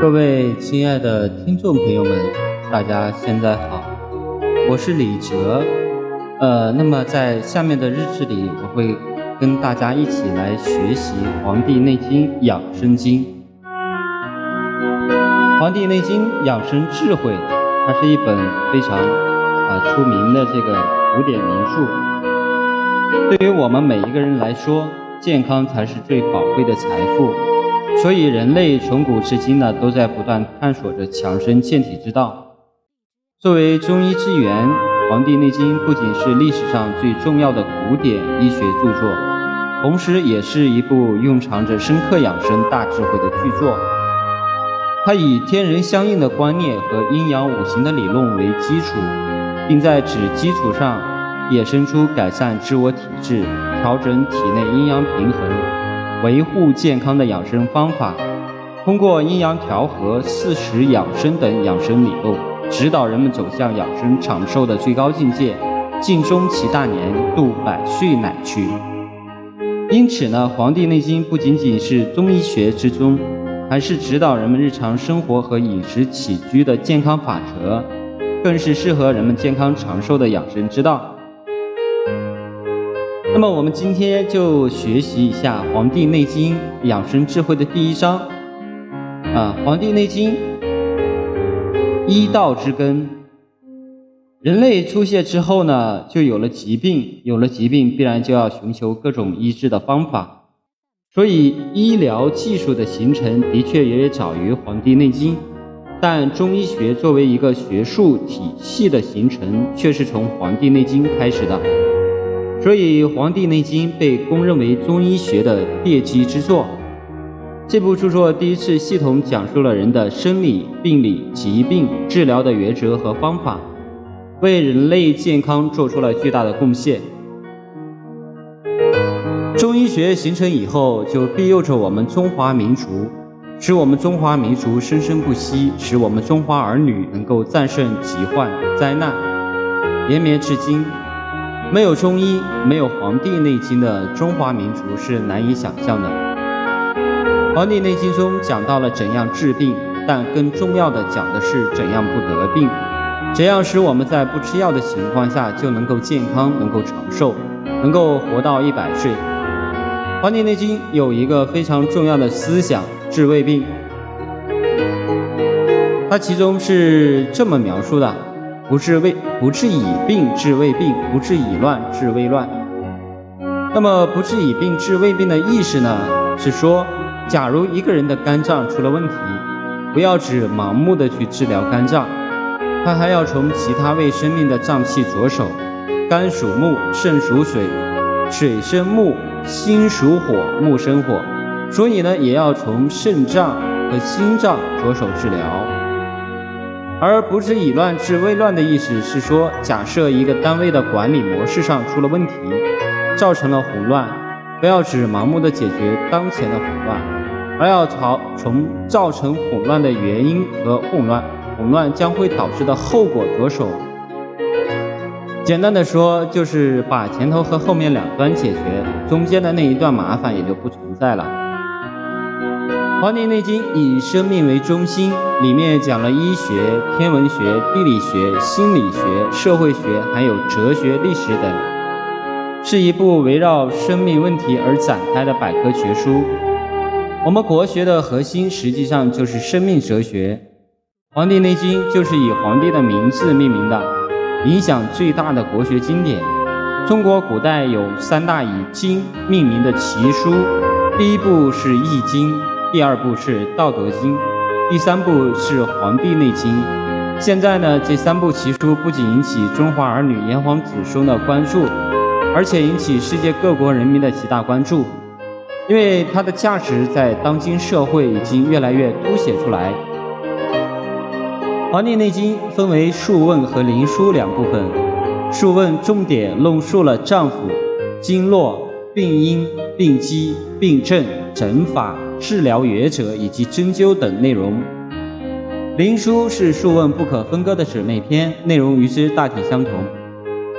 各位亲爱的听众朋友们，大家现在好，我是李哲。呃，那么在下面的日志里，我会跟大家一起来学习《黄帝内经养生经》。《黄帝内经养生智慧》，它是一本非常啊出名的这个古典名著。对于我们每一个人来说，健康才是最宝贵的财富。所以，人类从古至今呢，都在不断探索着强身健体之道。作为中医之源，《黄帝内经》不仅是历史上最重要的古典医学著作，同时也是一部蕴藏着深刻养生大智慧的巨作。它以天人相应的观念和阴阳五行的理论为基础，并在此基础上衍生出改善自我体质、调整体内阴阳平衡。维护健康的养生方法，通过阴阳调和、四时养生等养生理论，指导人们走向养生长寿的最高境界，尽终其大年，度百岁乃去。因此呢，《黄帝内经》不仅仅是中医学之宗，还是指导人们日常生活和饮食起居的健康法则，更是适合人们健康长寿的养生之道。那么我们今天就学习一下《黄帝内经》养生智慧的第一章。啊，《黄帝内经》医道之根。人类出现之后呢，就有了疾病，有了疾病，必然就要寻求各种医治的方法。所以，医疗技术的形成的确也早于《黄帝内经》，但中医学作为一个学术体系的形成，却是从《黄帝内经》开始的。所以，《黄帝内经》被公认为中医学的奠基之作。这部著作第一次系统讲述了人的生理、病理、疾病治疗的原则和方法，为人类健康做出了巨大的贡献。中医学形成以后，就庇佑着我们中华民族，使我们中华民族生生不息，使我们中华儿女能够战胜疾患灾难，延绵至今。没有中医，没有《黄帝内经》的中华民族是难以想象的。《黄帝内经》中讲到了怎样治病，但更重要的讲的是怎样不得病，怎样使我们在不吃药的情况下就能够健康、能够长寿、能够活到一百岁。《黄帝内经》有一个非常重要的思想：治未病。它其中是这么描述的。不治未不治已病治未病，不治已乱治未乱。那么不治已病治未病的意思呢？是说，假如一个人的肝脏出了问题，不要只盲目的去治疗肝脏，他还要从其他未生命的脏器着手。肝属木，肾属水，水生木，心属火，木生火，所以呢，也要从肾脏和心脏着手治疗。而不是以乱治未乱的意思是说，假设一个单位的管理模式上出了问题，造成了混乱，不要只盲目的解决当前的混乱，而要朝从造成混乱的原因和混乱混乱将会导致的后果着手。简单的说，就是把前头和后面两端解决，中间的那一段麻烦也就不存在了。《黄帝内经》以生命为中心，里面讲了医学、天文学、地理学、心理学、社会学，还有哲学、历史等，是一部围绕生命问题而展开的百科全书。我们国学的核心实际上就是生命哲学，《黄帝内经》就是以皇帝的名字命名的，影响最大的国学经典。中国古代有三大以经命名的奇书，第一部是《易经》。第二部是《道德经》，第三部是《黄帝内经》。现在呢，这三部奇书不仅引起中华儿女炎黄子孙的关注，而且引起世界各国人民的极大关注，因为它的价值在当今社会已经越来越凸显出来。《黄帝内经》分为《素问》和《灵枢》两部分，《素问》重点论述了脏腑、经络、病因、病机、病症、诊法。治疗原则以及针灸等内容，《灵枢》是《素问》不可分割的姊妹篇，内容与之大体相同。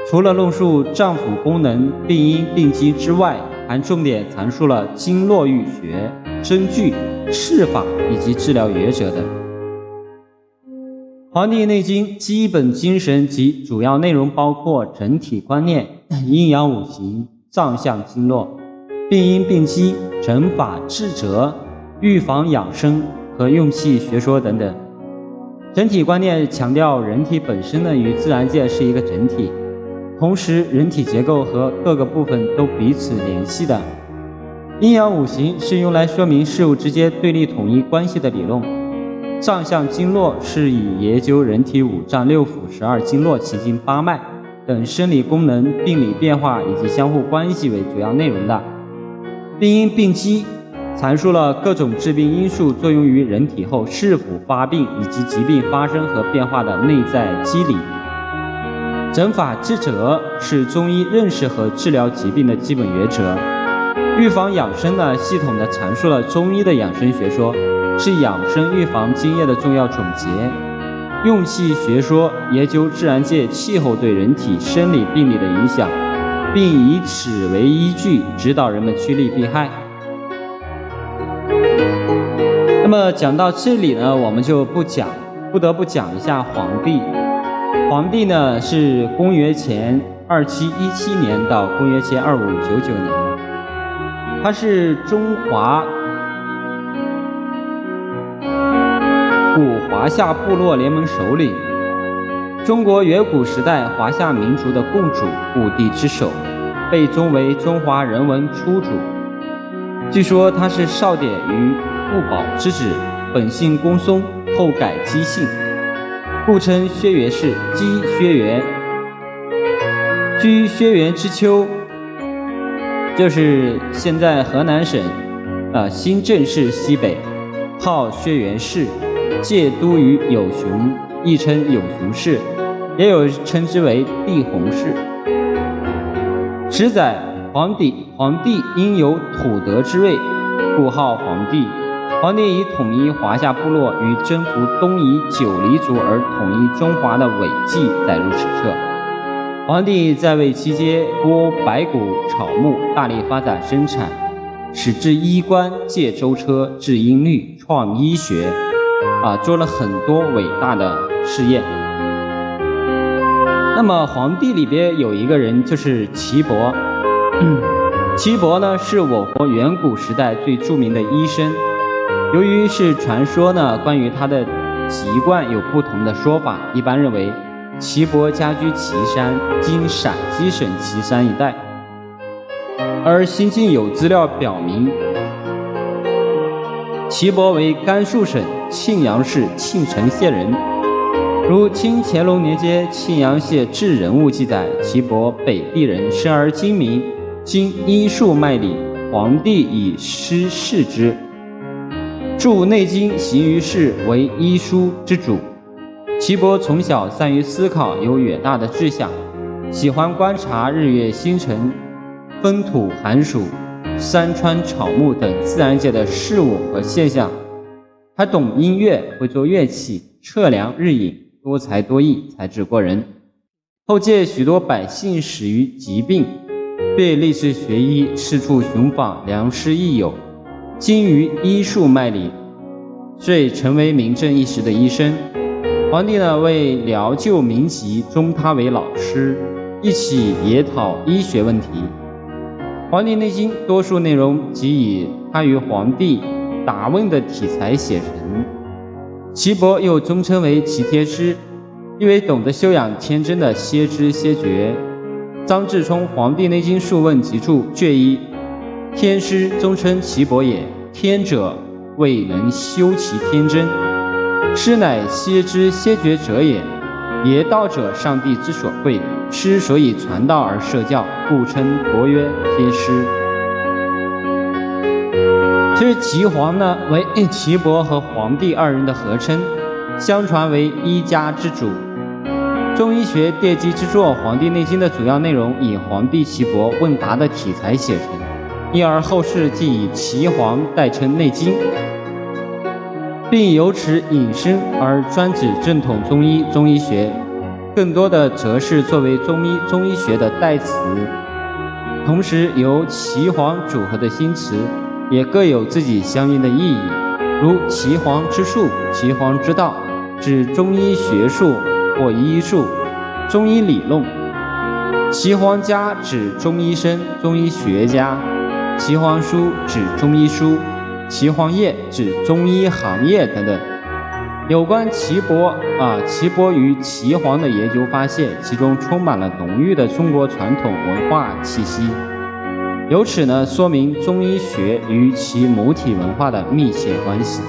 除了论述脏腑功能、病因、病机之外，还重点阐述了经络域学、针具、刺法以及治疗约者等。《黄帝内经》基本精神及主要内容包括整体观念、阴阳五行、脏象经络、病因病机、诊法治则、预防养生和用气学说等等。整体观念强调人体本身呢与自然界是一个整体，同时人体结构和各个部分都彼此联系的。阴阳五行是用来说明事物之间对立统一关系的理论。脏象经络是以研究人体五脏六腑、十二经络、奇经八脉等生理功能、病理变化以及相互关系为主要内容的。病因病机阐述了各种致病因素作用于人体后是否发病以及疾病发生和变化的内在机理。诊法治则是中医认识和治疗疾病的基本原则。预防养生呢，系统的阐述了中医的养生学说。是养生预防经验的重要总结。用气学说研究自然界气候对人体生理病理的影响，并以此为依据指导人们趋利避害。那么讲到这里呢，我们就不讲，不得不讲一下黄帝。黄帝呢是公元前二七一七年到公元前二五九九年，他是中华。古华夏部落联盟首领，中国远古时代华夏民族的共主，五帝之首，被尊为中华人文初祖。据说他是少典于傅宝之子，本姓公孙，后改姬姓，故称轩辕氏，姬轩辕。居轩辕之丘，就是现在河南省，呃新郑市西北，号轩辕氏。借都于有熊，亦称有熊氏，也有称之为帝弘氏。史载皇帝皇帝因有土德之位，故号皇帝。皇帝以统一华夏部落与征服东夷九黎族而统一中华的伟绩载入史册。皇帝在位期间，播白骨草木，大力发展生产，使治医官，借舟车，治音律，创医学。啊，做了很多伟大的事业。那么皇帝里边有一个人就是岐伯，岐伯呢是我国远古时代最著名的医生。由于是传说呢，关于他的籍贯有不同的说法。一般认为，岐伯家居岐山（今陕西省岐山一带），而新近有资料表明。岐伯为甘肃省庆阳市庆城县人，如清乾隆年间庆阳县志人物记载，岐伯北地人，生而精明，经医术脉理，皇帝以师事之，著《内经》行于世，为医书之主。岐伯从小善于思考，有远大的志向，喜欢观察日月星辰、风土寒暑。山川草木等自然界的事物和现象，他懂音乐，会做乐器，测量日影，多才多艺，才智过人。后见许多百姓死于疾病，便立志学医，四处寻访良师益友，精于医术脉理，遂成为名震一时的医生。皇帝呢，为疗救民疾，尊他为老师，一起研讨医学问题。《黄帝内经》多数内容即以他与皇帝答问的题材写成。岐伯又尊称为齐天师，因为懂得修养天真的先知先觉。张志聪《黄帝内经述问集注》卷一：天师尊称岐伯也。天者，未能修其天真；师乃先知先觉者也。言道者，上帝之所贵。师所以传道而设教，故称伯曰天师。其实岐黄呢为岐伯和黄帝二人的合称，相传为医家之主。中医学奠基之作《黄帝内经》的主要内容以黄帝岐伯问答的题材写成，因而后世即以岐黄代称《内经》，并由此引申而专指正统中医中医学。更多的则是作为中医中医学的代词，同时由岐黄组合的新词，也各有自己相应的意义。如岐黄之术、岐黄之道，指中医学术或医术、中医理论；岐黄家指中医生、中医学家；岐黄书指中医书；岐黄业指中医行业等等。有关岐伯啊，岐伯与岐黄的研究发现，其中充满了浓郁的中国传统文化气息。由此呢，说明中医学与其母体文化的密切关系。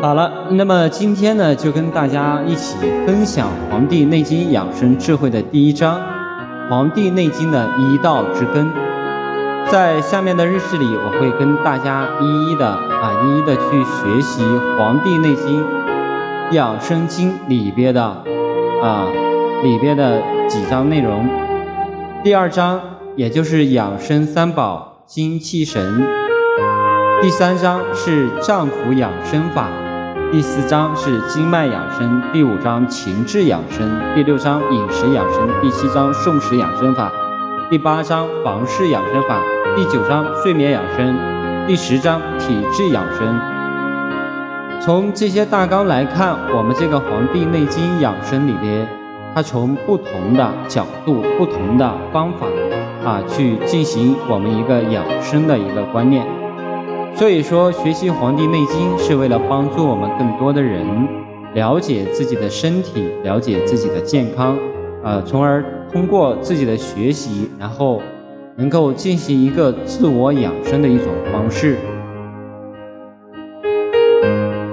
好了，那么今天呢，就跟大家一起分享《黄帝内经养生智慧》的第一章《黄帝内经的医道之根》。在下面的日志里，我会跟大家一一的啊，一一的去学习《黄帝内经养生经》里边的啊里边的几章内容。第二章也就是养生三宝精气神，第三章是脏腑养生法，第四章是经脉养生，第五章情志养生，第六章饮食养生，第七章送食养生法，第八章房事养生法，第九章睡眠养生，第十章体质养生。从这些大纲来看，我们这个《黄帝内经养生》里边。它从不同的角度、不同的方法啊，去进行我们一个养生的一个观念。所以说，学习《黄帝内经》是为了帮助我们更多的人了解自己的身体，了解自己的健康，呃，从而通过自己的学习，然后能够进行一个自我养生的一种方式。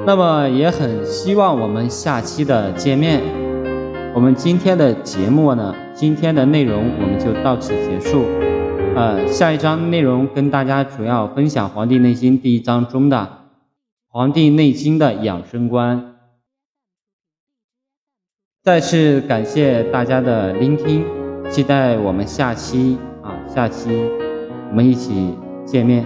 那么，也很希望我们下期的见面。我们今天的节目呢，今天的内容我们就到此结束。呃，下一章内容跟大家主要分享《黄帝内经》第一章中的《黄帝内经》的养生观。再次感谢大家的聆听，期待我们下期啊，下期我们一起见面。